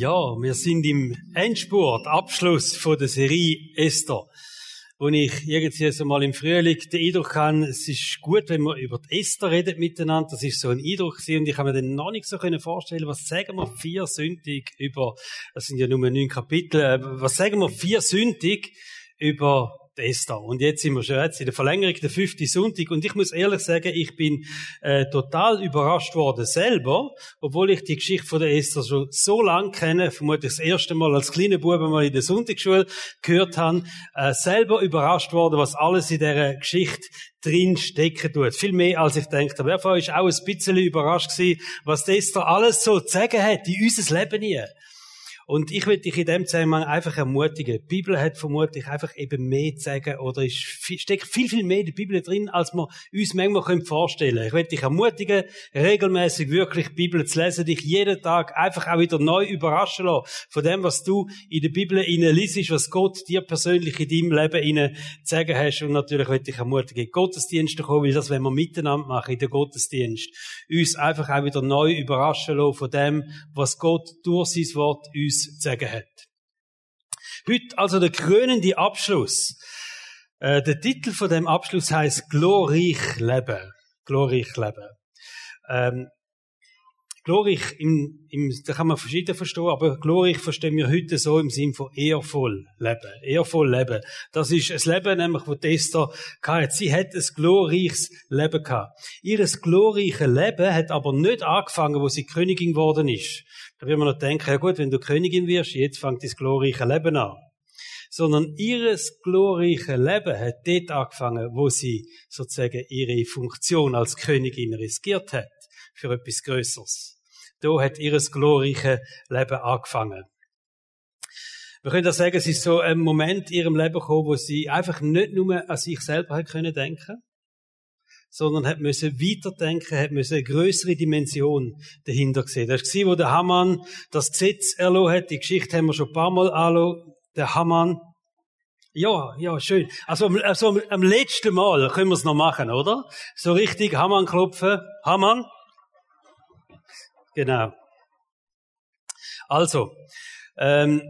Ja, wir sind im Endspurt, Abschluss von der Serie Esther. Wo ich irgendwie so mal im Frühling den Eindruck habe, es ist gut, wenn man über die Esther redet miteinander. Das ist so ein Eindruck gewesen. Und ich habe mir dann noch nicht so vorstellen was sagen wir vier Sündig über, das sind ja nur neun Kapitel, äh, was sagen wir vier Sündig über Esther. Und jetzt sind wir schon jetzt in der Verlängerung der fünfte Sonntag. Und ich muss ehrlich sagen, ich bin äh, total überrascht worden selber, obwohl ich die Geschichte von der Esther schon so lange kenne, vermutlich das erste Mal als kleiner Bube mal in der Sonntagsschule gehört habe, äh, selber überrascht worden, was alles in dieser Geschichte drin stecken tut. Viel mehr, als ich denke. Wer von euch auch ein bisschen überrascht gewesen, was Esther alles so zu sagen hat in unser Leben hier. Und ich will dich in dem Zusammenhang einfach ermutigen. Die Bibel hat vermutlich einfach eben mehr zu sagen oder ist, steckt viel, viel mehr in der Bibel drin, als wir uns manchmal vorstellen können. Ich will dich ermutigen, regelmäßig wirklich die Bibel zu lesen, dich jeden Tag einfach auch wieder neu überraschen lassen von dem, was du in der Bibel liest, was Gott dir persönlich in deinem Leben zu sagen hast. Und natürlich will ich ermutigen, in Gottesdienste kommen, weil das wenn wir miteinander machen, in den Gottesdienst. Uns einfach auch wieder neu überraschen lassen von dem, was Gott durch sein Wort uns uns zu sagen hat. Heute also der krönende Abschluss. Äh, der Titel von dem Abschluss heißt Glorreich leben. Glorreich leben. Ähm, glorreich, im, im, da kann man verschieden verstehen, aber glorreich verstehen wir heute so im Sinn von ehrvoll leben. Ehrvoll leben. Das ist ein Leben, nämlich, wo Esther hatte. Sie hat ein glorreiches Leben gehabt. Ihres glorreiche Leben hat aber nicht angefangen, wo sie Königin geworden ist. Da wird man noch denken, ja gut, wenn du Königin wirst, jetzt fängt das glorreiche Leben an. Sondern ihres glorreiche Leben hat dort angefangen, wo sie sozusagen ihre Funktion als Königin riskiert hat für etwas Größeres. Da hat ihres glorreiche Leben angefangen. Wir können da sagen, es ist so ein Moment in ihrem Leben gekommen, wo sie einfach nicht nur an sich selber hat können denken, sondern hat müssen weiterdenken, hat müssen eine größere Dimension dahinter sehen. Das war, wo der Hamann das Gesetz erlassen hat. Die Geschichte haben wir schon ein paar Mal angeschaut. Der Hamann. Ja, ja, schön. Also, also am letzten Mal können wir es noch machen, oder? So richtig Hamann klopfen. Hamann. Genau. Also, ähm,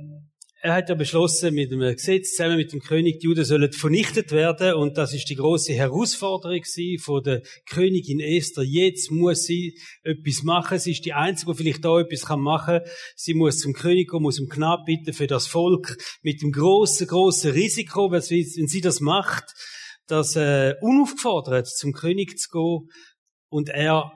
er hat ja beschlossen mit dem Gesetz zusammen mit dem König, die Juden sollen vernichtet werden und das ist die große Herausforderung von der Königin Esther. Jetzt muss sie etwas machen. Sie ist die einzige, die vielleicht da etwas machen kann. Sie muss zum König kommen, muss um Gnade bitten für das Volk mit dem großen, großen Risiko, wenn sie das macht, dass äh, unaufgefordert zum König zu gehen und er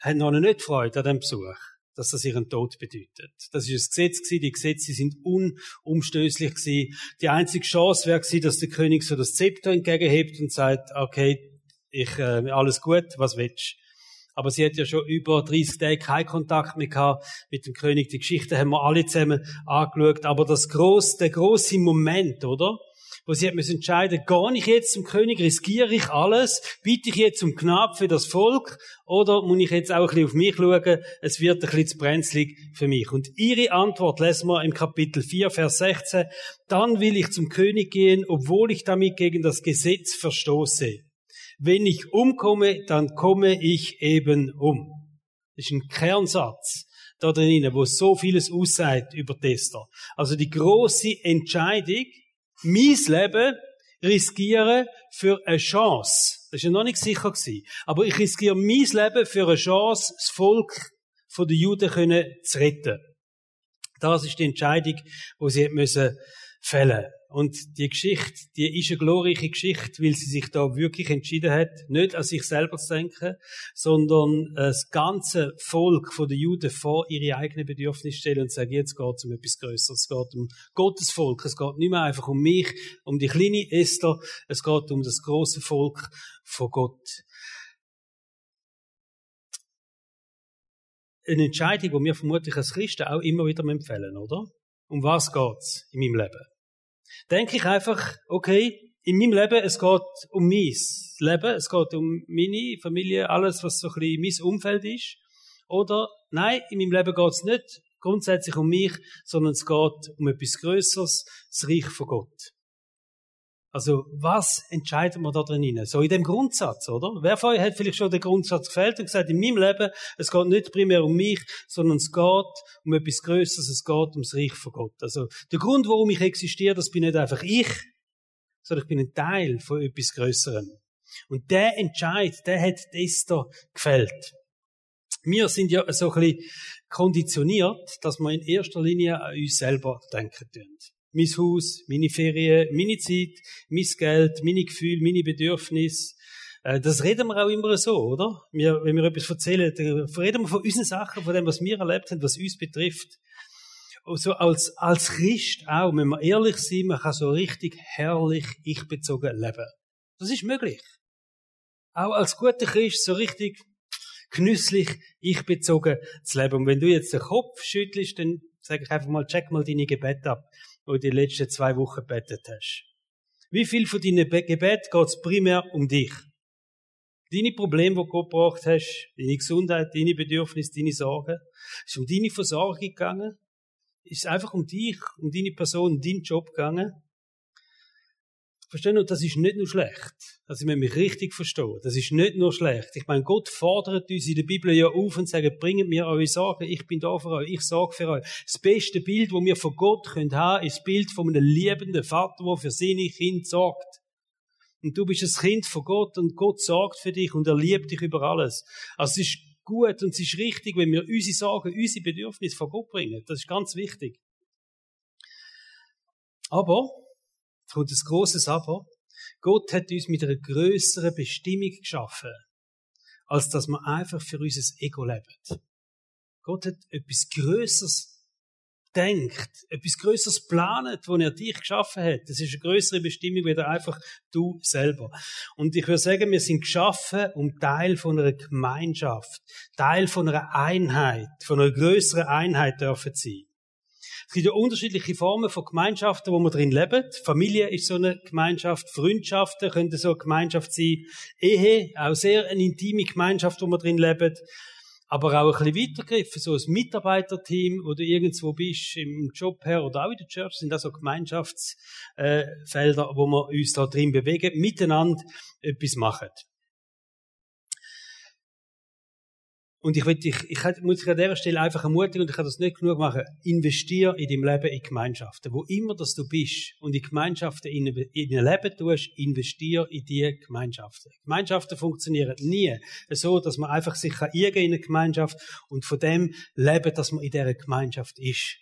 hat noch nicht Freude an dem Besuch dass das ihren Tod bedeutet. Das ist das Gesetz gewesen. Die Gesetze sind unumstößlich gewesen. Die einzige Chance wäre gewesen, dass der König so das Zepter entgegenhebt und sagt, okay, ich, äh, alles gut, was willst aber sie hat ja schon über 30 Tage keinen Kontakt mehr gehabt mit dem König. Die Geschichte haben wir alle zusammen angeschaut. Aber das große, der große Moment, oder? Wo sie müssen entscheiden, gehe ich jetzt zum König, riskiere ich alles, biete ich jetzt um Gnade für das Volk, oder muss ich jetzt auch ein bisschen auf mich schauen, es wird ein bisschen zu brenzlig für mich. Und ihre Antwort lesen wir im Kapitel 4, Vers 16, dann will ich zum König gehen, obwohl ich damit gegen das Gesetz verstoße. Wenn ich umkomme, dann komme ich eben um. Das ist ein Kernsatz da drinnen, wo so vieles aussagt über Tester. Also die große Entscheidung, mein Leben riskieren für eine Chance. Das war ja noch nicht sicher. Aber ich riskiere mein Leben für eine Chance, das Volk von den Juden zu retten. Das ist die Entscheidung, die sie müssen fällen. Und die Geschichte, die ist eine glorreiche Geschichte, weil sie sich da wirklich entschieden hat, nicht an sich selber zu denken, sondern das ganze Volk den Juden vor ihre eigenen Bedürfnisse stellen und sagen, jetzt geht es um etwas Größeres. Es geht um Gottes Volk. Es geht nicht mehr einfach um mich, um die kleine Esther. Es geht um das große Volk von Gott. Eine Entscheidung, die wir vermutlich als Christen auch immer wieder empfehlen, oder? Um was geht's in meinem Leben? Denke ich einfach, okay, in meinem Leben, es geht um mein Leben, es geht um meine Familie, alles, was so ein bisschen mein Umfeld ist. Oder, nein, in meinem Leben geht es nicht grundsätzlich um mich, sondern es geht um etwas Größeres, das Reich von Gott. Also, was entscheiden wir da drin? So in dem Grundsatz, oder? Wer von euch hat vielleicht schon den Grundsatz gefällt und gesagt, in meinem Leben, es geht nicht primär um mich, sondern es geht um etwas Größeres, es geht ums Reich von Gott. Also, der Grund, warum ich existiere, das bin nicht einfach ich, sondern ich bin ein Teil von etwas Größerem. Und der Entscheid, der hat Esther gefällt. Wir sind ja so ein bisschen konditioniert, dass wir in erster Linie an uns selber denken tun mein Haus, meine Ferien, meine Zeit, mein Geld, meine Gefühle, meine Bedürfnisse. Äh, das reden wir auch immer so, oder? Wir, wenn wir etwas erzählen, dann reden wir von unseren Sachen, von dem, was wir erlebt haben, was uns betrifft. Also als, als Christ auch, wenn wir ehrlich sind, man kann so richtig herrlich ich-bezogen leben. Das ist möglich. Auch als guter Christ so richtig genüsslich ich-bezogen zu leben. Und wenn du jetzt den Kopf schüttelst, dann sage ich einfach mal, check mal deine Gebete ab wo die letzten zwei Wochen betet hast. Wie viel von deinen Gebet geht es primär um dich? Deine Probleme, die du Gott gebracht hast, deine Gesundheit, deine Bedürfnisse, deine Sorgen, ist um deine Versorgung gegangen? Ist einfach um dich, um deine Person, deinen Job gegangen? Verstehen? Und das ist nicht nur schlecht. Also, ich mich richtig verstehen. Das ist nicht nur schlecht. Ich meine, Gott fordert uns in der Bibel ja auf und sagt, bringt mir eure Sorgen, ich bin da für euch, ich sorge für euch. Das beste Bild, das wir von Gott können haben, ist das Bild von einem liebenden Vater, der für seine Kinder sorgt. Und du bist ein Kind von Gott und Gott sorgt für dich und er liebt dich über alles. Also, es ist gut und es ist richtig, wenn wir unsere Sorgen, unsere Bedürfnisse von Gott bringen. Das ist ganz wichtig. Aber, Jetzt kommt das große Aber. Gott hat uns mit einer größeren Bestimmung geschaffen, als dass wir einfach für unser Ego leben. Gott hat etwas Größeres denkt, etwas Größeres planet, wo er dich geschaffen hat. Das ist eine größere Bestimmung, wie einfach du selber. Und ich würde sagen, wir sind geschaffen, um Teil von einer Gemeinschaft, Teil von einer Einheit, von einer größeren Einheit dürfen sein. Es gibt ja unterschiedliche Formen von Gemeinschaften, wo man drin lebt. Familie ist so eine Gemeinschaft, Freundschaften könnte so eine Gemeinschaft sein, Ehe, auch sehr eine intime Gemeinschaft, wo man drin lebt. Aber auch ein bisschen weitergegriffen, so ein Mitarbeiterteam, wo du irgendwo bist, im Job her oder auch in der Church, sind das so Gemeinschaftsfelder, wo wir uns da drin bewegen, miteinander etwas machen. Und ich, will dich, ich muss dich an dieser Stelle einfach ermutigen, und ich kann das nicht genug machen, investier in deinem Leben in Gemeinschaften. Wo immer dass du bist und in Gemeinschaften in, in ein Leben tust, investier in diese Gemeinschaften. Gemeinschaften funktionieren nie so, dass man einfach sich kann in eine Gemeinschaft und von dem leben, dass man in dieser Gemeinschaft ist.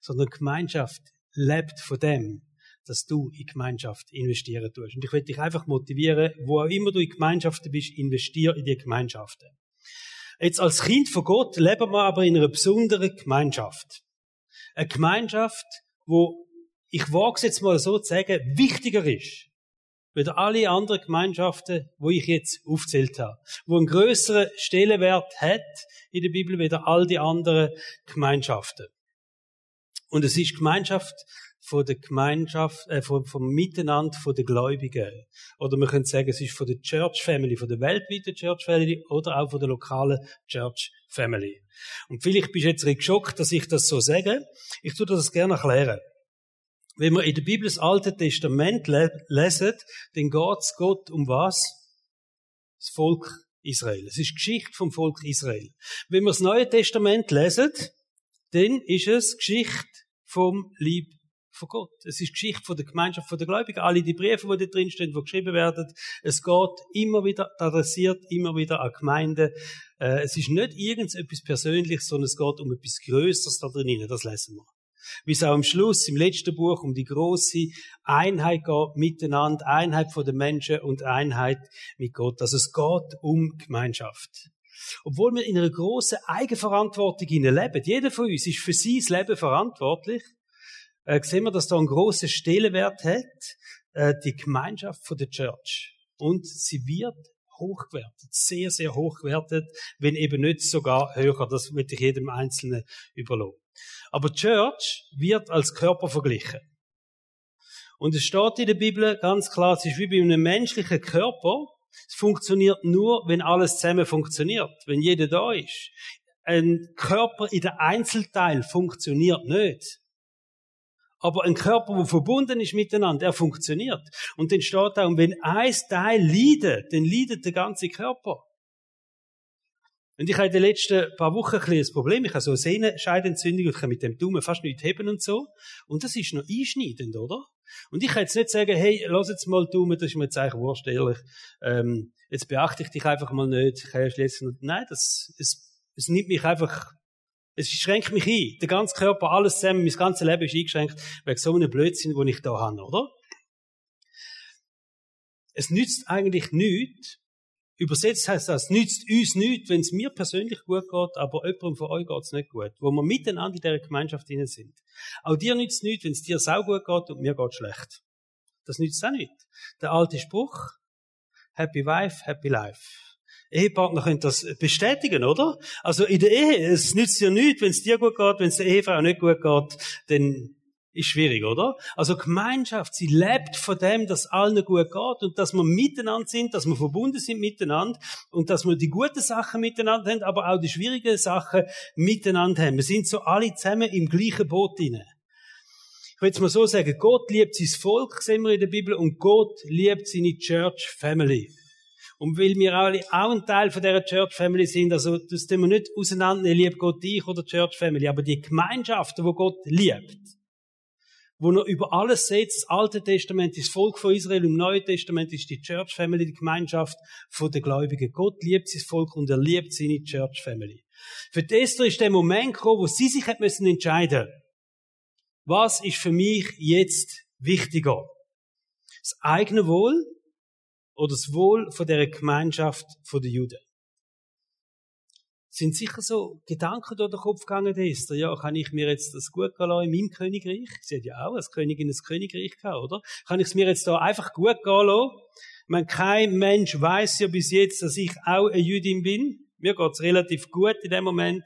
Sondern Gemeinschaft lebt von dem, dass du in Gemeinschaft investieren tust. Und ich will dich einfach motivieren, wo auch immer du in Gemeinschaften bist, investier in die Gemeinschaften. Jetzt als Kind von Gott leben wir aber in einer besonderen Gemeinschaft. Eine Gemeinschaft, wo ich wage es jetzt mal so zu sagen, wichtiger ist, wie alle anderen Gemeinschaften, wo ich jetzt aufzählt habe, wo einen größeren Stellenwert hat in der Bibel wie all die anderen Gemeinschaften. Und es ist Gemeinschaft von der Gemeinschaft, äh, vom, vom Miteinander von der Gläubigen. Oder man könnte sagen, es ist von der Church Family, von der weltweiten Church Family oder auch von der lokalen Church Family. Und vielleicht bist du jetzt geschockt, dass ich das so sage. Ich tue das gerne erklären. Wenn wir in der Bibel das Alte Testament lesen, dann geht es Gott um was? Das Volk Israel. Es ist Geschichte vom Volk Israel. Wenn wir das Neue Testament lesen, dann ist es Geschichte vom Lieb von Gott. Es ist Geschichte von der Gemeinschaft von der Gläubigen. Alle die Briefe, die da drin stehen, die geschrieben werden. Es geht immer wieder, adressiert immer wieder an Gemeinden. Äh, es ist nicht irgendetwas Persönliches, sondern es geht um etwas Größeres da drin. Das lesen wir. Wie es auch am Schluss, im letzten Buch, um die große Einheit geht miteinander, Einheit von den Menschen und Einheit mit Gott. Also es geht um Gemeinschaft. Obwohl wir in einer großen Eigenverantwortung leben. Jeder von uns ist für sein Leben verantwortlich äh, sehen wir, dass da einen großen Stellenwert hat, äh, die Gemeinschaft von der Church. Und sie wird hochgewertet, sehr, sehr hochgewertet, wenn eben nicht sogar höher. Das wird ich jedem Einzelnen überlassen. Aber Church wird als Körper verglichen. Und es steht in der Bibel ganz klar, es ist wie bei einem menschlichen Körper. Es funktioniert nur, wenn alles zusammen funktioniert, wenn jeder da ist. Ein Körper in der Einzelteil funktioniert nicht. Aber ein Körper, der verbunden ist miteinander, der funktioniert. Und dann steht auch, wenn ein Teil leidet, dann leidet der ganze Körper. Und ich habe in den letzten paar Wochen ein kleines Problem. Ich habe so eine Sehnenscheidentzündung und kann mit dem Daumen fast nicht heben und so. Und das ist noch einschneidend, oder? Und ich kann jetzt nicht sagen, hey, lass jetzt mal Daumen, das ist mir jetzt eigentlich wurscht, ehrlich. Ähm, jetzt beachte ich dich einfach mal nicht. Ich kann ja schließen. Nein, das, es, es nimmt mich einfach, es schränkt mich ein. Der ganze Körper, alles zusammen, mein ganzes Leben ist eingeschränkt wegen so einem Blödsinn, den ich da habe, oder? Es nützt eigentlich nichts, Übersetzt heißt das, nützt uns nichts, wenn es mir persönlich gut geht, aber jemandem von euch geht es nicht gut. Wo wir miteinander in dieser Gemeinschaft drin sind. Auch dir nützt nichts, wenn es dir sau gut geht und mir geht schlecht. Das nützt auch nicht. Der alte Spruch, Happy Wife, Happy Life. Ehepartner können das bestätigen, oder? Also in der Ehe, es nützt dir nichts, wenn es dir gut geht, wenn es der Ehefrau nicht gut geht, dann ist schwierig, oder? Also Gemeinschaft, sie lebt von dem, dass allen gut geht und dass wir miteinander sind, dass wir verbunden sind miteinander und dass wir die guten Sachen miteinander haben, aber auch die schwierigen Sachen miteinander haben. Wir sind so alle zusammen im gleichen Boot inne. Ich will jetzt mal so sagen, Gott liebt sein Volk, sehen wir in der Bibel, und Gott liebt seine Church Family. Und weil wir alle auch ein Teil von dieser Church Family sind, also das tun wir nicht auseinander, liebt Gott dich oder Church Family, aber die Gemeinschaften, wo Gott liebt, wo er über alles setzt. Das Alte Testament ist das Volk von Israel, im Neuen Testament ist die Church Family, die Gemeinschaft den Gläubigen. Gott liebt sein Volk und er liebt seine Church Family. Für die Esther ist der Moment gekommen, wo sie sich hat müssen entscheiden was ist für mich jetzt wichtiger? Das eigene Wohl oder das Wohl von der Gemeinschaft von den Juden? sind sicher so Gedanken durch den Kopf gegangen, Esther. Ja, kann ich mir jetzt das gut gehen lassen in meinem Königreich? Sie hat ja auch als Königin ein Königreich gehabt, oder? Kann ich es mir jetzt da einfach gut gehen lassen? Meine, kein Mensch weiß ja bis jetzt, dass ich auch eine Jüdin bin. Mir geht's relativ gut in dem Moment.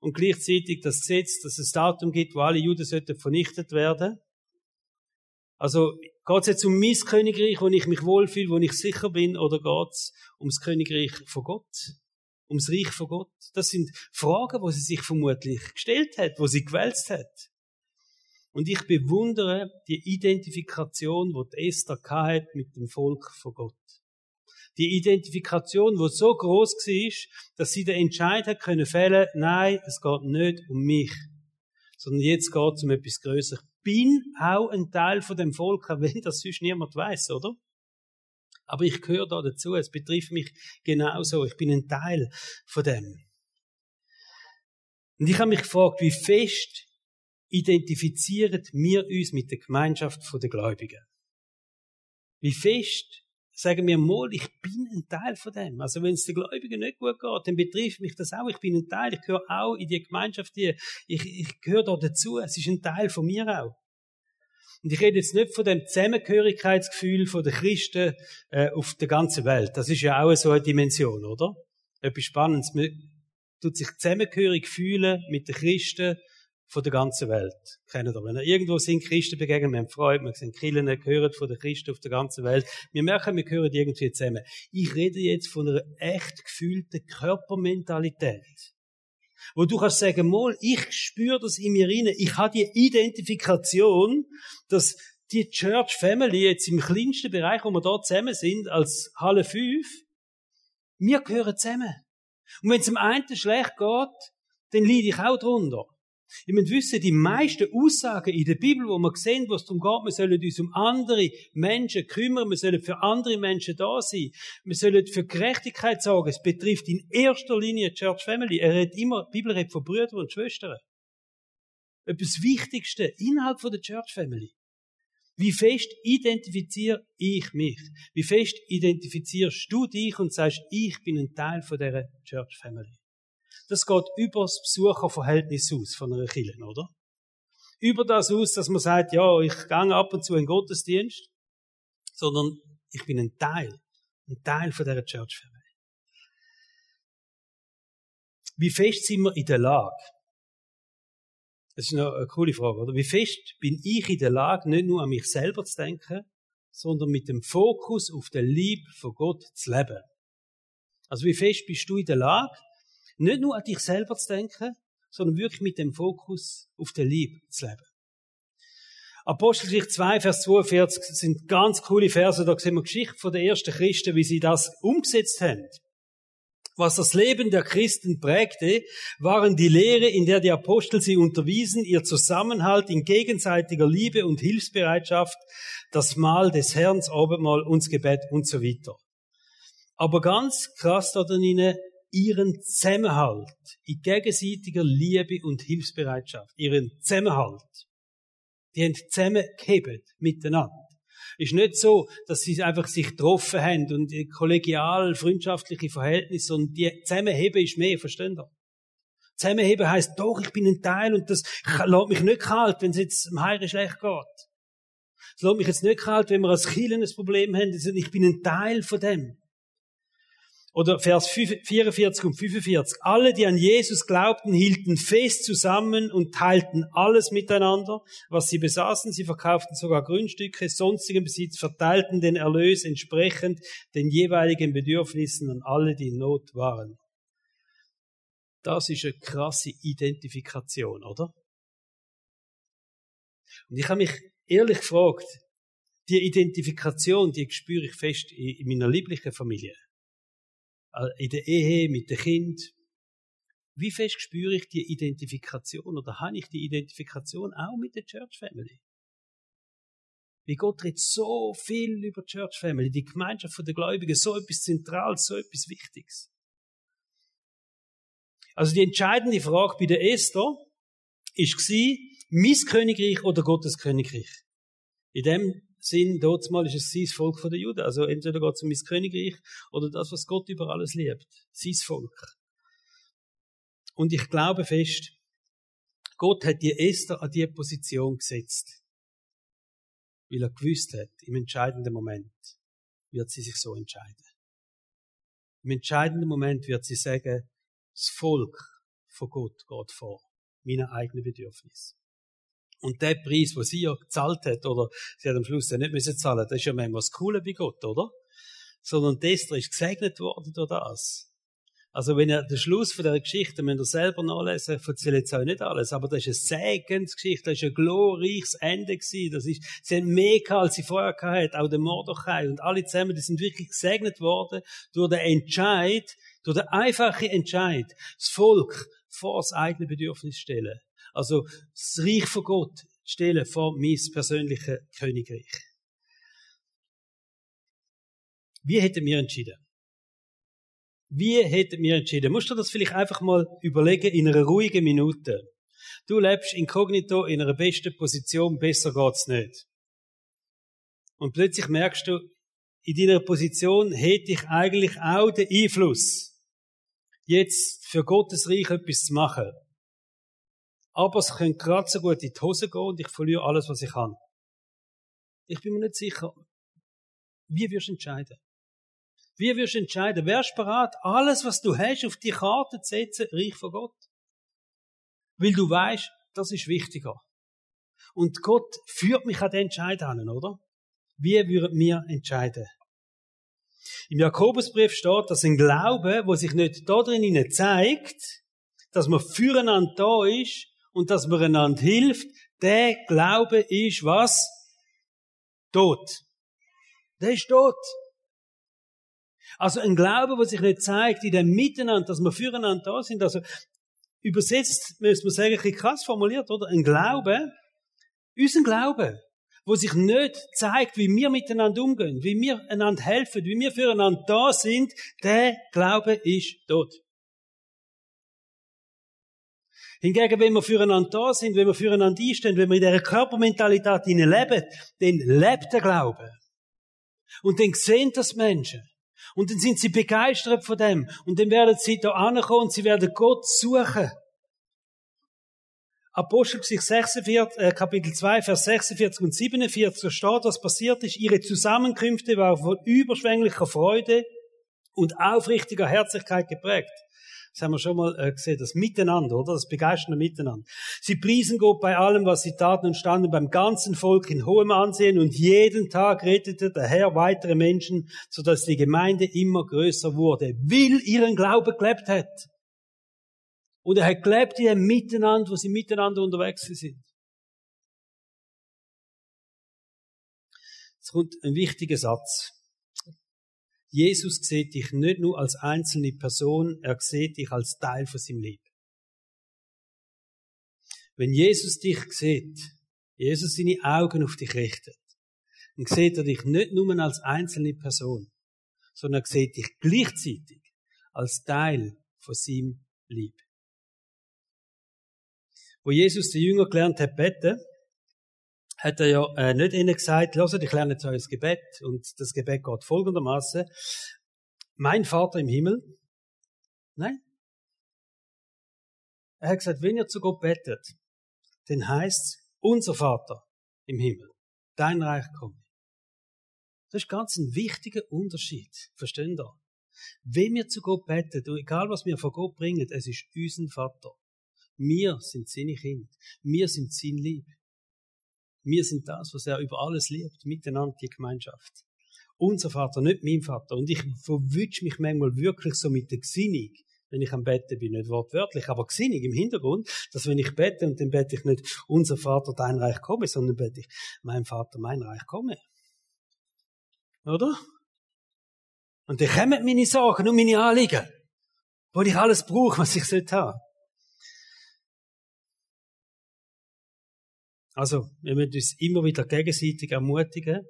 Und gleichzeitig das Gesetz, dass es Datum gibt, wo alle Juden sollten vernichtet werden. Also, geht's jetzt um mein Königreich, wo ich mich wohlfühle, wo ich sicher bin, oder geht's ums Königreich von Gott? ums Reich von Gott? Das sind Fragen, wo sie sich vermutlich gestellt hat, wo sie gewälzt hat. Und ich bewundere die Identifikation, die Esther hat mit dem Volk von Gott. Die Identifikation, wo so groß war, dass sie den Entscheid hat können fällen, nein, es geht nicht um mich, sondern jetzt geht es um etwas Größeres. Bin auch ein Teil von dem Volk, wenn das sonst niemand weiß, oder? Aber ich gehöre da dazu. Es betrifft mich genauso. Ich bin ein Teil von dem. Und ich habe mich gefragt, wie fest identifizieren wir uns mit der Gemeinschaft der Gläubigen? Wie fest sagen wir mal, ich bin ein Teil von dem. Also wenn es den Gläubigen nicht gut geht, dann betrifft mich das auch. Ich bin ein Teil. Ich gehöre auch in die Gemeinschaft. Ich, ich gehöre da dazu. Es ist ein Teil von mir auch. Und ich rede jetzt nicht von dem Zusammengehörigkeitsgefühl der Christen äh, auf der ganzen Welt. Das ist ja auch so eine Dimension, oder? Etwas Spannendes. Man tut sich zusammengehörig fühlen mit den Christen von der ganzen Welt. Kennen ihr? Wenn ihr irgendwo sind, Christen begegnen, wir haben Freude, wir sind Kirchen, gehören von den Christen auf der ganzen Welt. Wir merken, wir gehören irgendwie zusammen. Ich rede jetzt von einer echt gefühlten Körpermentalität wo du kannst sagen, mal, ich spüre das in mir rein, ich habe die Identifikation, dass die Church Family jetzt im kleinsten Bereich, wo wir dort zusammen sind, als Halle 5, wir gehören zusammen. Und wenn es dem einen schlecht geht, dann leide ich auch drunter. Ihr müsst wissen, die meisten Aussagen in der Bibel, wo wir sehen, wo es darum geht, wir sollen uns um andere Menschen kümmern, wir sollen für andere Menschen da sein, wir sollen für Gerechtigkeit sorgen. Es betrifft in erster Linie die Church Family. Er redet immer, die Bibel redet von Brüdern und Schwestern. Etwas Wichtigste innerhalb der Church Family. Wie fest identifiziere ich mich? Wie fest identifizierst du dich und sagst, ich bin ein Teil von dieser Church Family? Das geht über das Besucherverhältnis aus von einer Kirche, oder? Über das aus, dass man sagt, ja, ich gehe ab und zu in den Gottesdienst, sondern ich bin ein Teil, ein Teil von dieser Church Family. Wie fest sind wir in der Lage? Das ist noch eine coole Frage, oder? Wie fest bin ich in der Lage, nicht nur an mich selber zu denken, sondern mit dem Fokus auf den Lieb von Gott zu leben? Also wie fest bist du in der Lage, nicht nur an dich selber zu denken, sondern wirklich mit dem Fokus auf den Liebe zu leben. Apostelgeschichte 2, Vers 42 sind ganz coole Verse. Da sehen wir Geschichte der ersten Christen, wie sie das umgesetzt haben. Was das Leben der Christen prägte, waren die Lehre, in der die Apostel sie unterwiesen, ihr Zusammenhalt in gegenseitiger Liebe und Hilfsbereitschaft, das Mahl des Herrn, Abendmahl und das Gebet und so weiter. Aber ganz krass da drin ihren Zusammenhalt in gegenseitiger Liebe und Hilfsbereitschaft, ihren Zusammenhalt. Die haben zusammengehebt miteinander. Ist nicht so, dass sie einfach sich getroffen haben und kollegial, freundschaftliche Verhältnisse und die zusammenheben ist mehr, verstehen ihr? Zusammenheben heisst, doch, ich bin ein Teil und das lässt mich nicht kalt, wenn es jetzt im Heire schlecht geht. Es lässt mich jetzt nicht kalt, wenn wir als Kielen ein Problem haben. Ich bin ein Teil von dem. Oder Vers 44 und 45. Alle, die an Jesus glaubten, hielten fest zusammen und teilten alles miteinander, was sie besaßen. Sie verkauften sogar Grundstücke, sonstigen Besitz, verteilten den Erlös entsprechend den jeweiligen Bedürfnissen an alle, die in Not waren. Das ist eine krasse Identifikation, oder? Und ich habe mich ehrlich gefragt, die Identifikation, die spüre ich fest in meiner lieblichen Familie. Äh, in der Ehe, mit dem Kind. Wie fest spüre ich die Identifikation oder habe ich die Identifikation auch mit der Church Family? Wie Gott redet so viel über die Church Family, die Gemeinschaft der Gläubigen, so etwas Zentrales, so etwas Wichtiges. Also die entscheidende Frage bei der Esther ist mein Königreich oder Gottes Königreich? In dem Sinn, dort mal ist es sein Volk von der Juden. Also entweder geht es um mein Königreich oder das, was Gott über alles liebt. Sein Volk. Und ich glaube fest, Gott hat die Esther an diese Position gesetzt. Weil er gewusst hat, im entscheidenden Moment wird sie sich so entscheiden. Im entscheidenden Moment wird sie sagen, das Volk von Gott geht vor. Meine eigenen Bedürfnisse. Und der Preis, den sie ja gezahlt hat, oder sie hat am Schluss ja nicht müssen zahlen, das ist ja manchmal das Coole bei Gott, oder? Sondern Esther ist gesegnet worden durch das. Also wenn ihr den Schluss von der Geschichte, wenn ihr selber nachlesen, ich erzähle auch nicht alles, aber das ist eine Segensgeschichte, das ist ein glorreiches Ende gewesen. Das ist, sie haben mehr gehabt, als sie vorher gehabt auch der Mordechai und alle zusammen, die sind wirklich gesegnet worden durch den Entscheid, durch den einfachen Entscheid, das Volk vor das eigene Bedürfnis stellen. Also das Reich von Gott stellen vor mein persönliches Königreich. Wie hätten wir entschieden? Wie hätten wir entschieden? Musst du das vielleicht einfach mal überlegen in einer ruhigen Minute? Du lebst inkognito in einer besten Position, besser geht's nicht. Und plötzlich merkst du, in deiner Position hätte ich eigentlich auch den Einfluss, jetzt für Gottes Reich etwas zu machen aber es könnte gerade so gut in die Hose gehen und ich verliere alles, was ich habe. Ich bin mir nicht sicher, wie wirst du entscheiden? Wie wirst du entscheiden? Wärst du bereit, alles, was du hast, auf die Karte zu setzen, Reich von Gott? Weil du weißt, das ist wichtiger. Und Gott führt mich an den Entscheid an, oder? Wie würden wir entscheiden? Im Jakobusbrief steht, dass ein Glaube, wo sich nicht da drin zeigt, dass man füreinander da ist, und dass man einander hilft, der Glaube ist was? Tot. Der ist tot. Also ein Glaube, der sich nicht zeigt in dem Miteinander, dass wir füreinander da sind. Also übersetzt, müssen wir sagen, ein bisschen krass formuliert, oder? Ein Glaube, unser Glaube, wo sich nicht zeigt, wie wir miteinander umgehen, wie wir einander helfen, wie wir füreinander da sind, der Glaube ist tot. Hingegen, wenn wir füreinander da sind, wenn wir füreinander einstehen, wenn wir in dieser Körpermentalität leben, dann lebt der Glaube. Und dann sehen das Menschen. Und dann sind sie begeistert von dem. Und dann werden sie da ankommen und sie werden Gott suchen. Apostelgeschichte 46, äh, Kapitel 2, Vers 46 und 47, da steht, was passiert ist. Ihre Zusammenkünfte waren von überschwänglicher Freude und aufrichtiger Herzlichkeit geprägt. Das haben wir schon mal äh, gesehen, das Miteinander, oder? Das begeisternde Miteinander. Sie priesen Gott bei allem, was sie taten und standen beim ganzen Volk in hohem Ansehen und jeden Tag rettete der Herr weitere Menschen, sodass die Gemeinde immer größer wurde, weil ihren Glaube gelebt hat. Und er hat gelebt in einem Miteinander, wo sie miteinander unterwegs sind. Jetzt kommt ein wichtiger Satz. Jesus sieht dich nicht nur als einzelne Person, er sieht dich als Teil von seinem Leben. Wenn Jesus dich sieht, Jesus seine Augen auf dich richtet, dann sieht er dich nicht nur als einzelne Person, sondern er sieht dich gleichzeitig als Teil von seinem Lieb. Wo Jesus den Jünger gelernt hat beten, hat er ja äh, nicht ihnen gesagt, hört, ich lerne jetzt euer Gebet und das Gebet geht folgendermaßen: Mein Vater im Himmel. Nein. Er hat gesagt, wenn ihr zu Gott betet, dann heißt unser Vater im Himmel, dein Reich komme. Das ist ganz ein wichtiger Unterschied. Verstehen ihr? Wenn wir zu Gott beten, egal was wir von Gott bringen, es ist unser Vater. Wir sind seine Kinder. Wir sind sein Lieb. Wir sind das, was er über alles liebt, miteinander die Gemeinschaft. Unser Vater, nicht mein Vater. Und ich verwünsche mich manchmal wirklich so mit der Gesinnung, wenn ich am Betten bin, nicht wortwörtlich, aber Gesinnung im Hintergrund, dass wenn ich bete, und dann bete ich nicht, unser Vater, dein Reich komme, sondern bete ich, mein Vater, mein Reich komme. Oder? Und dann kommen meine Sorgen und meine Anliegen, wo ich alles brauche, was ich sollte haben. Also, wir müssen uns immer wieder gegenseitig ermutigen,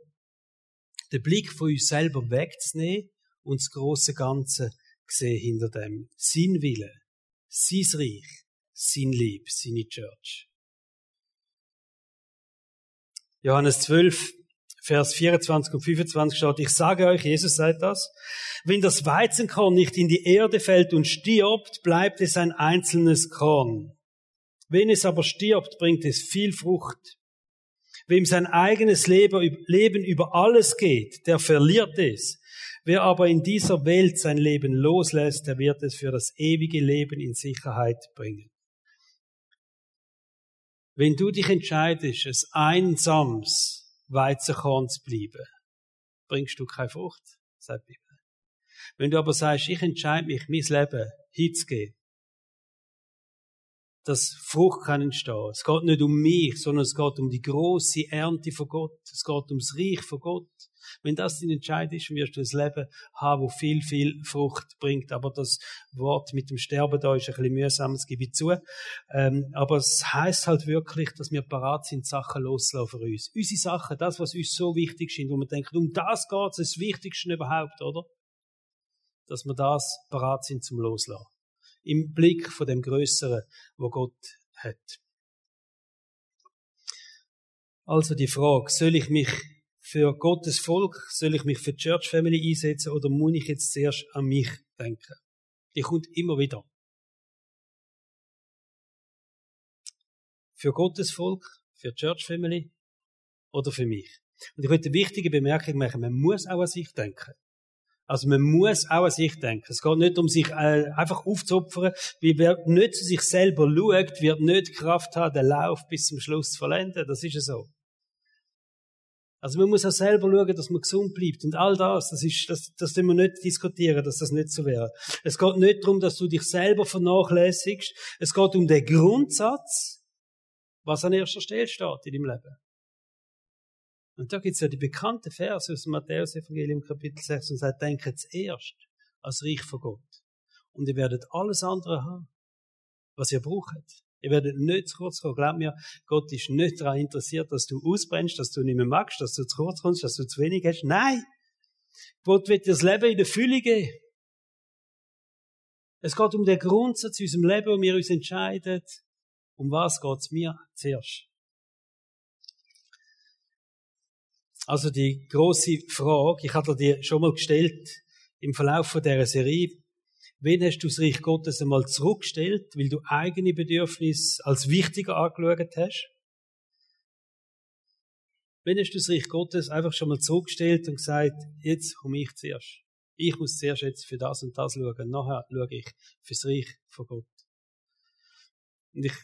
den Blick von uns selber wegzunehmen und das große Ganze sehen hinter dem. Sein Wille, sein Reich, sein Lieb, seine Church. Johannes 12, Vers 24 und 25 steht, ich sage euch, Jesus sagt das, wenn das Weizenkorn nicht in die Erde fällt und stirbt, bleibt es ein einzelnes Korn. Wenn es aber stirbt, bringt es viel Frucht. Wem sein eigenes Leben über alles geht, der verliert es. Wer aber in dieser Welt sein Leben loslässt, der wird es für das ewige Leben in Sicherheit bringen. Wenn du dich entscheidest, es einsames Weizenkorn zu bleiben, bringst du keine Frucht, sagt die Bibel. Wenn du aber sagst, ich entscheide mich, mein Leben hinzugeben, dass Frucht kann entstehen. Es geht nicht um mich, sondern es geht um die große Ernte von Gott. Es geht ums Reich von Gott. Wenn das dein Entscheid ist, wirst du ein Leben haben, wo viel, viel Frucht bringt. Aber das Wort mit dem Sterben da ist ein bisschen mühsam, das gebe ich zu. Ähm, aber es heißt halt wirklich, dass wir parat sind, Sachen loszulassen für uns. Unsere Sachen, das, was uns so wichtig ist, wo man denkt, um das geht es, das Wichtigste überhaupt, oder? Dass wir das parat sind zum Loslassen im Blick von dem Größeren, wo Gott hat. Also die Frage, soll ich mich für Gottes Volk, soll ich mich für die Church Family einsetzen oder muss ich jetzt zuerst an mich denken? Die kommt immer wieder. Für Gottes Volk, für die Church Family oder für mich. Und ich möchte eine wichtige Bemerkung machen, man muss auch an sich denken. Also man muss auch an sich denken. Es geht nicht um sich äh, einfach aufzuopfern. Wer nicht zu sich selber schaut, wird nicht Kraft haben, den Lauf bis zum Schluss zu vollenden. Das ist ja so. Also man muss auch selber schauen, dass man gesund bleibt. Und all das, das ist, das, das müssen wir nicht diskutieren, dass das nicht so wäre. Es geht nicht darum, dass du dich selber vernachlässigst. Es geht um den Grundsatz, was an erster Stelle steht in deinem Leben. Und da gibt es ja die bekannte Verse aus dem Matthäus-Evangelium Kapitel 6 und sagt, denkt zuerst als Reich von Gott. Und ihr werdet alles andere haben, was ihr braucht. Ihr werdet nicht zu kurz kommen. Glaub mir, Gott ist nicht daran interessiert, dass du ausbrennst, dass du nicht mehr magst, dass du zu kurz kommst, dass du zu wenig hast. Nein! Gott wird dir das Leben in der Fülle geben. Es geht um den Grundsatz in unserem Leben, wo wir uns entscheiden, um was geht es mir zuerst. Also die große Frage, ich hatte dir schon mal gestellt im Verlauf von dieser Serie, wen hast du das Reich Gottes einmal zurückgestellt, weil du eigene Bedürfnisse als wichtiger angeschaut hast? Wen hast du das Reich Gottes einfach schon mal zurückgestellt und gesagt, jetzt komme ich zuerst. Ich muss zuerst jetzt für das und das schauen, nachher schaue ich fürs Reich von Gott. Und ich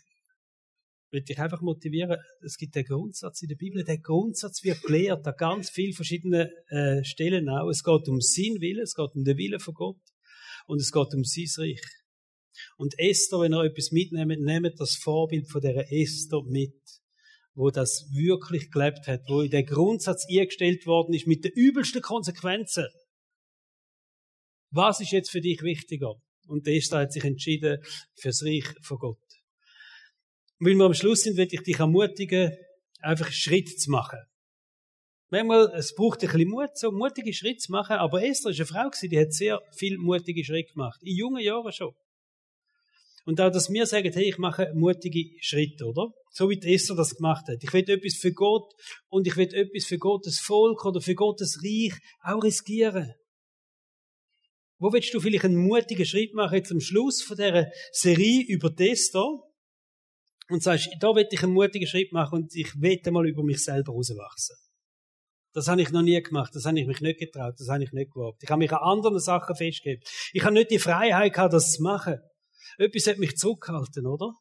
will dich einfach motivieren, es gibt den Grundsatz in der Bibel, der Grundsatz wird gelehrt an ganz vielen verschiedenen äh, Stellen auch. Es geht um sein Wille, es geht um den Willen von Gott und es geht um sein Reich. Und Esther, wenn ihr etwas mitnehmt, nehmt das Vorbild von der Esther mit. wo das wirklich gelebt hat, wo der Grundsatz eingestellt worden ist mit den übelsten Konsequenzen. Was ist jetzt für dich wichtiger? Und Esther hat sich entschieden fürs Reich von Gott. Und weil wir am Schluss sind, werde ich dich ermutigen, einfach Schritt zu machen. Manchmal, es braucht ein bisschen Mut, so mutige Schritte zu machen, aber Esther ist eine Frau die hat sehr viel mutige Schritte gemacht. In jungen Jahren schon. Und auch, dass wir sagen, hey, ich mache mutige Schritte, oder? So wie Esther das gemacht hat. Ich will etwas für Gott und ich will etwas für Gottes Volk oder für Gottes Reich auch riskieren. Wo willst du vielleicht einen mutigen Schritt machen jetzt am Schluss von dieser Serie über Esther? Und sagst, da will ich einen mutigen Schritt machen und ich will mal über mich selber rauswachsen. Das habe ich noch nie gemacht, das habe ich mich nicht getraut, das habe ich nicht gewagt. Ich habe mich an anderen Sachen festgegeben. Ich habe nicht die Freiheit gehabt, das zu machen. Etwas hat mich zurückgehalten, oder?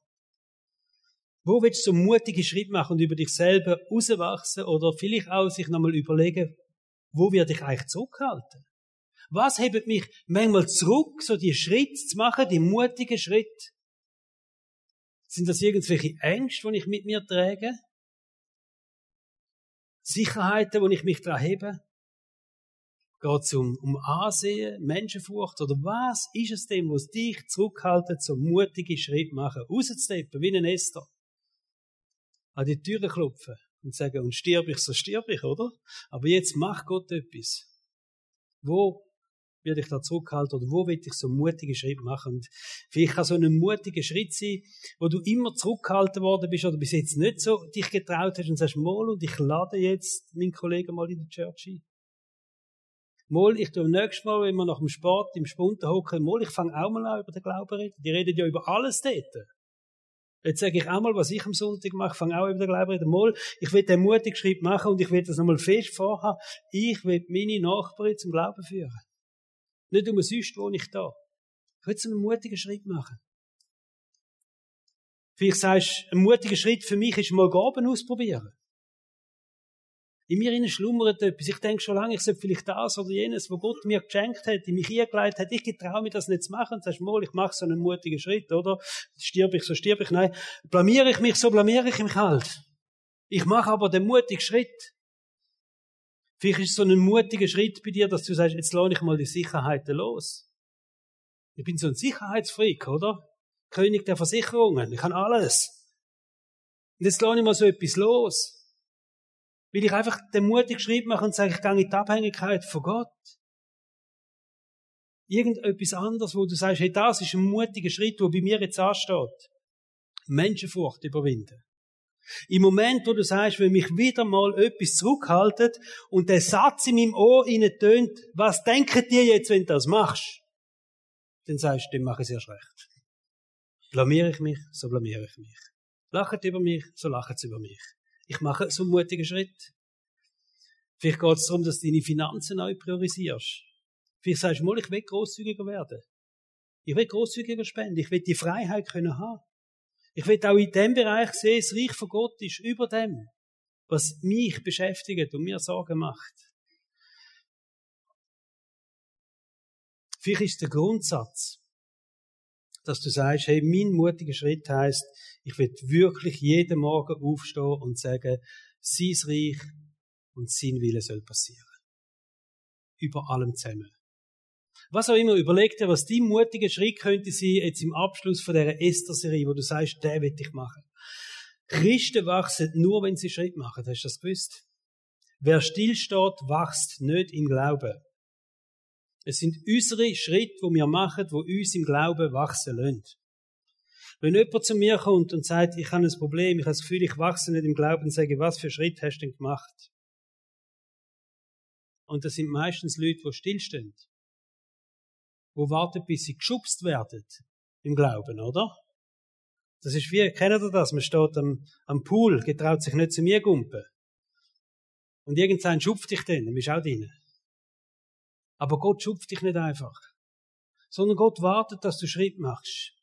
Wo willst du so mutige Schritt machen und über dich selber rauswachsen oder vielleicht auch sich nochmal überlegen, wo wird dich eigentlich zurückhalten? Was hebt mich manchmal zurück, so die Schritte zu machen, die mutigen Schritte? Sind das irgendwelche Ängste, die ich mit mir trage? Sicherheiten, wo ich mich daran hebe? Geht es um, um Ansehen, Menschenfurcht oder was ist es dem, was dich zurückhaltet, so mutige Schritte machen, rauszusteppen, wie ein Esther? An die Türe klopfen und sagen, und stirb ich, so stirb ich, oder? Aber jetzt macht Gott etwas. Wo wird ich da zurückhalten oder wo will ich so einen mutigen Schritt machen? Und vielleicht kann so ein mutiger Schritt sein, wo du immer zurückgehalten worden bist oder bis jetzt nicht so dich getraut hast und sagst, mal, und ich lade jetzt meinen Kollegen mal in die Church ein. Mal, ich tue nächstes Mal, wenn wir nach dem Sport im Spunten hocken, mal, ich fange auch mal an über den Glauben reden. Die reden ja über alles dort. Jetzt sage ich auch mal, was ich am Sonntag mache, fange auch über den Glauben reden. Mal, ich will den mutigen Schritt machen und ich will das nochmal fest vorhaben. Ich will meine Nachbarin zum Glauben führen. Nicht umsonst wohne ich da. Ich will einen mutigen Schritt machen. Vielleicht sagst du, ein mutiger Schritt für mich ist mal Gaben ausprobieren. In mir schlummert etwas. Ich denke schon lange, ich sollte vielleicht das oder jenes, was Gott mir geschenkt hat, in mich eingeleitet hat. Ich getraue mir das nicht zu machen. Und sagst, mal, ich mache so einen mutigen Schritt, oder? Stirb ich, so stirb ich. Nein. Blamiere ich mich, so blamiere ich mich halt. Ich mache aber den mutigen Schritt. Vielleicht ist es so ein mutiger Schritt bei dir, dass du sagst, jetzt lohne ich mal die Sicherheiten los. Ich bin so ein Sicherheitsfreak, oder? König der Versicherungen. Ich kann alles. Und jetzt lohne ich mal so etwas los. Will ich einfach den mutigen Schritt machen und sage, ich gehe in die Abhängigkeit von Gott. Irgendetwas anderes, wo du sagst, hey, das ist ein mutiger Schritt, der bei mir jetzt ansteht. Menschenfurcht überwinden. Im Moment, wo du sagst, wenn mich wieder mal etwas zurückhaltet und der Satz in meinem Ohr tönt, was denken dir jetzt, wenn du das machst? Dann sagst du, dann mache ich es ja schlecht. Blamiere ich mich, so blamiere ich mich. Lacht über mich, so lachen sie über mich. Ich mache so einen mutigen Schritt. Vielleicht geht es darum, dass du deine Finanzen neu priorisierst. Vielleicht sagst du mal, ich will grosszügiger werden. Ich will grosszügiger spenden. Ich will die Freiheit können haben. Ich will auch in dem Bereich sehen, das Reich von Gott ist über dem, was mich beschäftigt und mir Sorgen macht. Vielleicht ist der Grundsatz, dass du sagst, hey, mein mutiger Schritt heißt, ich will wirklich jeden Morgen aufstehen und sagen, sein Reich und sein Wille soll passieren. Über allem zusammen. Was auch immer, überleg dir, was dein mutiger Schritt könnte sein, jetzt im Abschluss von dieser Esther-Serie, wo du sagst, der will ich machen. Christen wachsen nur, wenn sie Schritt machen. Hast du das gewusst? Wer stillsteht, wächst nicht im Glauben. Es sind unsere Schritte, die wir machen, die uns im Glauben wachsen lassen. Wenn jemand zu mir kommt und sagt, ich habe ein Problem, ich habe das Gefühl, ich wachse nicht im Glauben, sage ich, was für Schritt hast du denn gemacht? Und das sind meistens Leute, die stillstehen. Die warten, bis sie geschubst werden im Glauben, oder? Das ist wie, kennt ihr das? Man steht am, am Pool, getraut sich nicht zu mir gumpen. Und irgendein schupft dich dann, dann bist du auch drin. Aber Gott schupft dich nicht einfach. Sondern Gott wartet, dass du Schritt machst.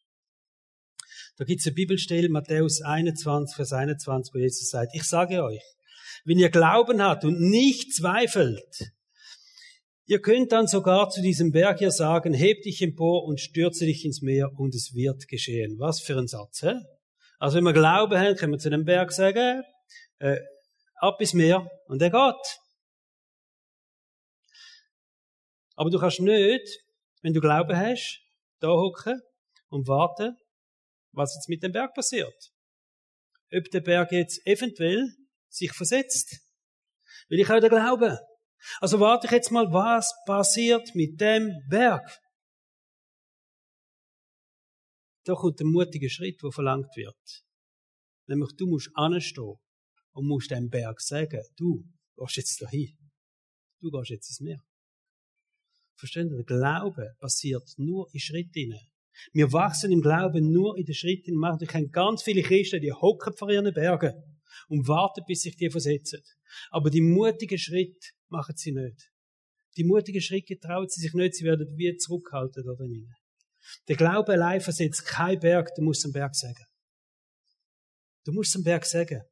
Da gibt es eine Bibelstelle, Matthäus 21, Vers 21, wo Jesus sagt, ich sage euch, wenn ihr Glauben habt und nicht zweifelt, ihr könnt dann sogar zu diesem Berg hier sagen, heb dich empor und stürze dich ins Meer und es wird geschehen. Was für ein Satz, hä? Also wenn wir Glauben haben, können wir zu dem Berg sagen, äh, ab bis Meer und er geht. Aber du kannst nicht, wenn du Glauben hast, da hocken und warten, was jetzt mit dem Berg passiert. Ob der Berg jetzt eventuell sich versetzt. Weil ich auch den Glauben. Also warte ich jetzt mal, was passiert mit dem Berg? Da kommt der mutige Schritt, der verlangt wird. Nämlich, du musst anstehen und musst dem Berg sagen, du gehst jetzt dahin. Du gehst jetzt ins Meer. Verstehen Der Glaube passiert nur in Schritten. Wir wachsen im Glauben nur in den Schritten. Ich kenne ganz viele Christen, die hocken vor ihren Bergen und warten, bis sich die versetzen. Aber die mutigen Schritte machen sie nicht. Die mutigen Schritte trauen sie sich nicht, sie werden wie zurückhalten da drinnen. Der Glaube allein versetzt kein Berg, du musst den Berg sagen. Du musst den Berg sagen.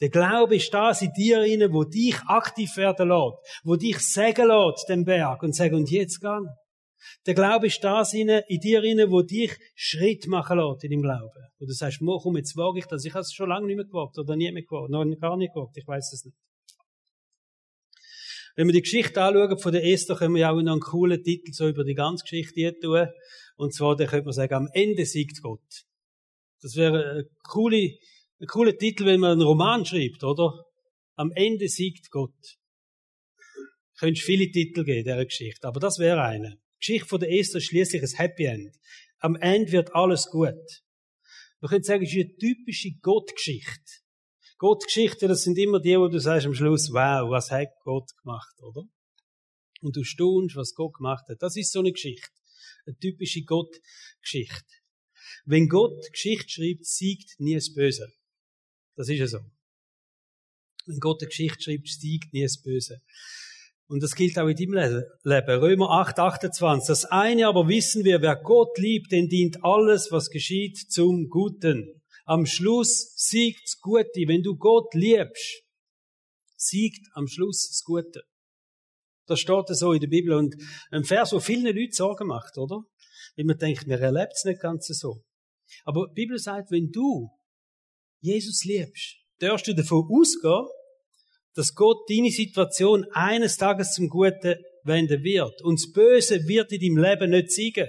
Der Glaube ist das in dir inne, wo dich aktiv werden lässt, wo dich sagen lässt, den Berg, und sagen, und jetzt gehen. Der Glaube ist das inne, in dir inne, wo dich Schritt machen lässt in dem Glauben. Wo du sagst, komm, jetzt wage ich das. Ich habe es schon lange nicht mehr gewagt oder nie mehr gewagt, noch gar nicht gewagt, ich weiß es nicht. Wenn wir die Geschichte anschauen von der Esther, können wir auch noch einen coolen Titel so über die ganze Geschichte tun. Und zwar, da könnte man sagen, am Ende siegt Gott. Das wäre eine coole, ein cooler Titel, wenn man einen Roman schreibt, oder? Am Ende siegt Gott. Könntest viele Titel geben, dieser Geschichte. Aber das wäre eine. Die Geschichte von der Esther ist schließlich ein Happy End. Am Ende wird alles gut. Man könnte sagen, es ist eine typische Gottgeschichte. Gottgeschichten, das sind immer die, wo du sagst am Schluss, wow, was hat Gott gemacht, oder? Und du staunst, was Gott gemacht hat. Das ist so eine Geschichte. Eine typische Gottgeschichte. Wenn Gott Geschichte schreibt, siegt nie das Böse. Das ist ja so. Wenn Gott eine Geschichte schreibt, siegt nie das Böse. Und das gilt auch in deinem Leben. Römer 8, 28. Das eine aber wissen wir, wer Gott liebt, den dient alles, was geschieht, zum Guten. Am Schluss siegt das Gute. Wenn du Gott liebst, siegt am Schluss das Gute. Das steht so in der Bibel. Und ein Vers, wo vielen Leuten Sorgen macht, oder? Weil man denkt, mir erlebt es nicht ganz so. Aber die Bibel sagt, wenn du Jesus liebst, darfst du davon ausgehen, dass Gott deine Situation eines Tages zum Guten wenden wird. Und das Böse wird in deinem Leben nicht siegen.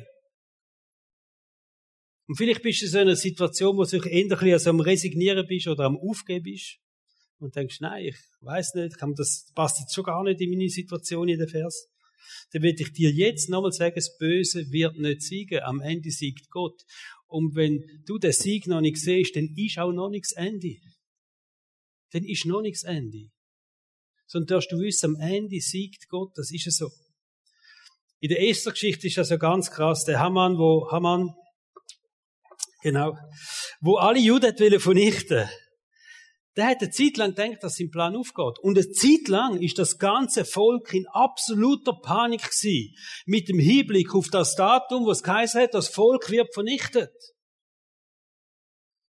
Und vielleicht bist du in so einer Situation, wo du endlich also am Resignieren bist oder am Aufgeben bist. Und denkst, nein, ich weiß nicht, das passt jetzt schon gar nicht in meine Situation in den Vers. Dann will ich dir jetzt nochmal sagen, das Böse wird nicht siegen. Am Ende siegt Gott. Und wenn du den Sieg noch nicht siehst, dann ist auch noch nichts Ende. Dann ist noch nichts Ende. Sondern darfst du wissen, am Ende siegt Gott, das ist es so. In der ersten Geschichte ist das so ganz krass. Der Haman, wo Haman, genau, wo alle Juden vernichten der hat eine Zeit lang gedacht, dass sein Plan aufgeht. Und eine Zeit lang ist das ganze Volk in absoluter Panik gewesen. Mit dem Hinblick auf das Datum, was geheißen hat, das Volk wird vernichtet.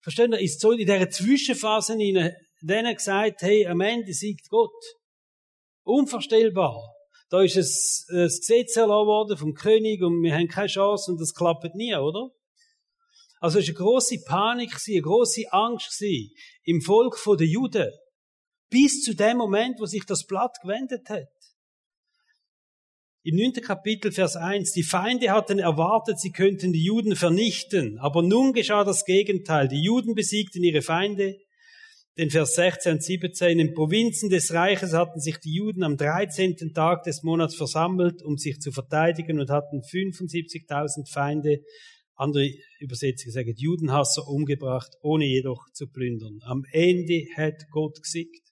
Verstehen ihr? Ist so in dieser Zwischenphase ihnen denen gesagt, hey, am Ende siegt Gott. Unvorstellbar. Da ist es, das Gesetz erlassen worden vom König und wir haben keine Chance und das klappt nie, oder? Also es war eine grosse Panik, eine grosse Angst im Volk der Juden. Bis zu dem Moment, wo sich das Blatt gewendet hat. Im 9. Kapitel, Vers 1, die Feinde hatten erwartet, sie könnten die Juden vernichten, aber nun geschah das Gegenteil. Die Juden besiegten ihre Feinde. Den Vers 16 und 17, in den Provinzen des Reiches hatten sich die Juden am 13. Tag des Monats versammelt, um sich zu verteidigen und hatten 75.000 Feinde andere Übersetzungen sagen, Judenhasser umgebracht, ohne jedoch zu plündern. Am Ende hat Gott gesiegt.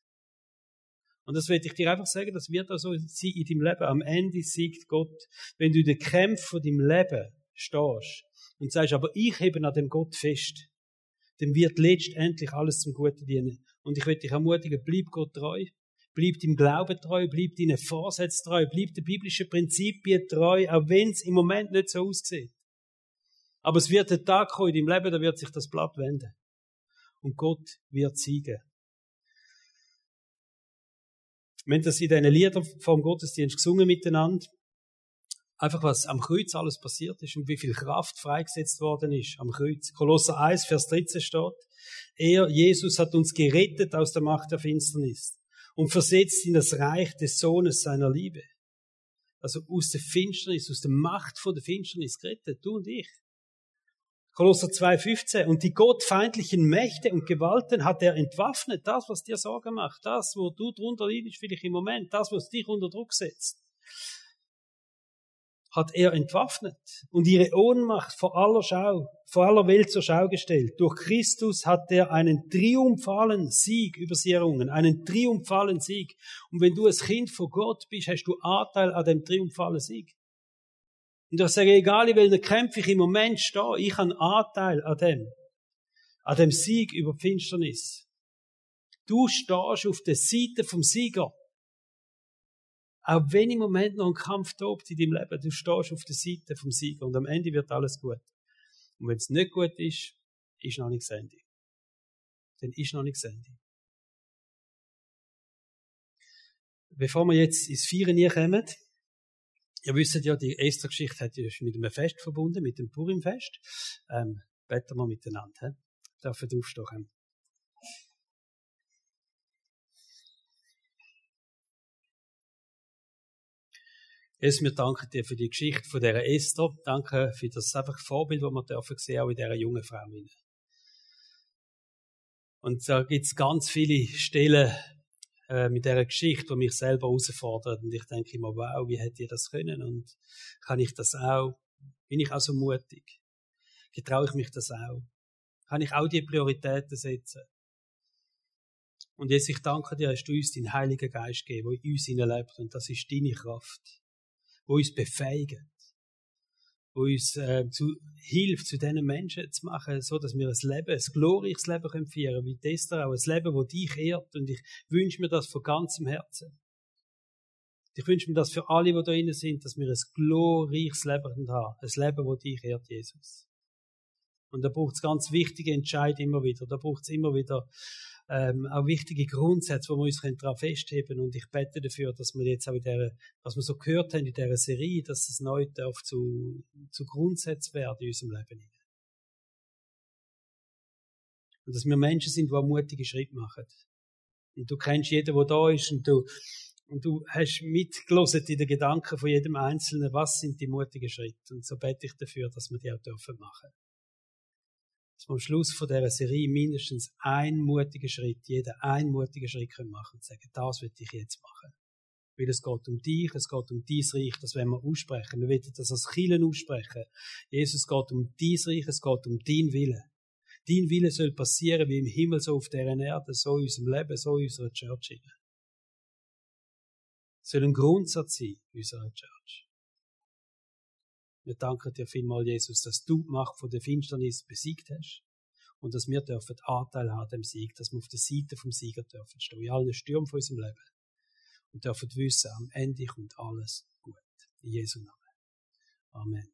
Und das werde ich dir einfach sagen, das wird also sein in deinem Leben. Am Ende siegt Gott. Wenn du in den Kämpfen von deinem Leben stehst und sagst, aber ich hebe an dem Gott fest, dann wird letztendlich alles zum Guten dienen. Und ich werde dich ermutigen, bleib Gott treu. Bleib dem Glauben treu, bleib deinen Vorsätzen treu, bleib den biblischen Prinzipien treu, auch wenn es im Moment nicht so aussieht. Aber es wird ein Tag kommen in deinem Leben, da wird sich das Blatt wenden. Und Gott wird siegen. Wir haben das in diesen Liedern vom Gottesdienst gesungen miteinander. Einfach was am Kreuz alles passiert ist und wie viel Kraft freigesetzt worden ist am Kreuz. Kolosser 1, Vers 13 steht, er, Jesus, hat uns gerettet aus der Macht der Finsternis und versetzt in das Reich des Sohnes seiner Liebe. Also aus der Finsternis, aus der Macht von der Finsternis gerettet, du und ich. Kolosser 2,15. Und die gottfeindlichen Mächte und Gewalten hat er entwaffnet. Das, was dir Sorgen macht. Das, wo du drunter liegst, vielleicht im Moment. Das, was dich unter Druck setzt hat er entwaffnet und ihre Ohnmacht vor aller Schau, vor aller Welt zur Schau gestellt. Durch Christus hat er einen triumphalen Sieg über sie errungen, einen triumphalen Sieg. Und wenn du ein Kind von Gott bist, hast du Anteil an dem triumphalen Sieg. Und ich sage, egal in welcher Kämpfe ich im Moment stehe, ich habe Anteil an dem, an dem Sieg über Finsternis. Du stehst auf der Seite vom Sieger. Auch wenn im Moment noch ein Kampf tobt in deinem Leben, du stehst auf der Seite vom Sieger und am Ende wird alles gut. Und wenn es nicht gut ist, ist noch nicht das Ende. Dann ist noch nicht das Ende. Bevor wir jetzt ins Vieren kommen, ihr wisst ja, die Esther-Geschichte hat ja mit einem Fest verbunden, mit dem Purim-Fest. Ähm, beten wir miteinander. He? Dürfen aufstehen. Jesus, wir danken dir für die Geschichte von dieser Esther. Danke für das einfach Vorbild, das wir dürfen sehen, auch in dieser jungen Frau. Und da gibt es ganz viele Stellen äh, mit dieser Geschichte, die mich selber herausfordern. Und ich denke immer, wow, wie hätte ihr das können? Und kann ich das auch? Bin ich auch so mutig? Getraue ich mich das auch? Kann ich auch die Prioritäten setzen? Und jetzt, ich danke dir, hast du uns den Heiligen Geist gegeben, der in uns lebt. Und das ist deine Kraft wo uns befähigt, uns äh, zu, hilft, zu diesen Menschen zu machen, so dass wir ein Leben, ein glorreiches Leben können führen, wie Esther auch, ein Leben, wo dich ehrt. Und ich wünsche mir das von ganzem Herzen. Ich wünsche mir das für alle, die da drinnen sind, dass wir ein glorreiches Leben haben. Ein Leben, wo dich ehrt, Jesus. Und da braucht es ganz wichtige Entscheidungen immer wieder. Da braucht es immer wieder ähm, auch wichtige Grundsätze, wo wir uns daran festheben Und ich bete dafür, dass wir jetzt auch in der, was wir so gehört haben in dieser Serie, dass es neu darf zu, zu Grundsätzen werden in unserem Leben. Und dass wir Menschen sind, die einen mutigen Schritt machen. Und du kennst jeden, der da ist, und du, und du hast mitgelesen in den Gedanken von jedem Einzelnen, was sind die mutigen Schritte. Und so bete ich dafür, dass wir die auch dürfen machen dass wir am Schluss von dieser Serie mindestens einen mutigen Schritt, jeder einen mutigen Schritt können machen und sagen, das will ich jetzt machen. Weil es geht um dich, es geht um dein Reich, das wollen wir aussprechen. Wir wollen das als Kielen aussprechen. Jesus, es geht um dein Reich, es geht um dein Wille. Dein Wille soll passieren wie im Himmel, so auf der Erde, so in unserem Leben, so in unserer Church. Es soll ein Grundsatz sein in unserer Church. Wir danken dir vielmal, Jesus, dass du die Macht von der Finsternis besiegt hast und dass wir dürfen Anteil haben dem Sieg, dass wir auf der Seite vom Sieger dürfen stehen, in allen Stürmen von unserem Leben und dürfen wissen, am Ende kommt alles gut. In Jesu Namen. Amen.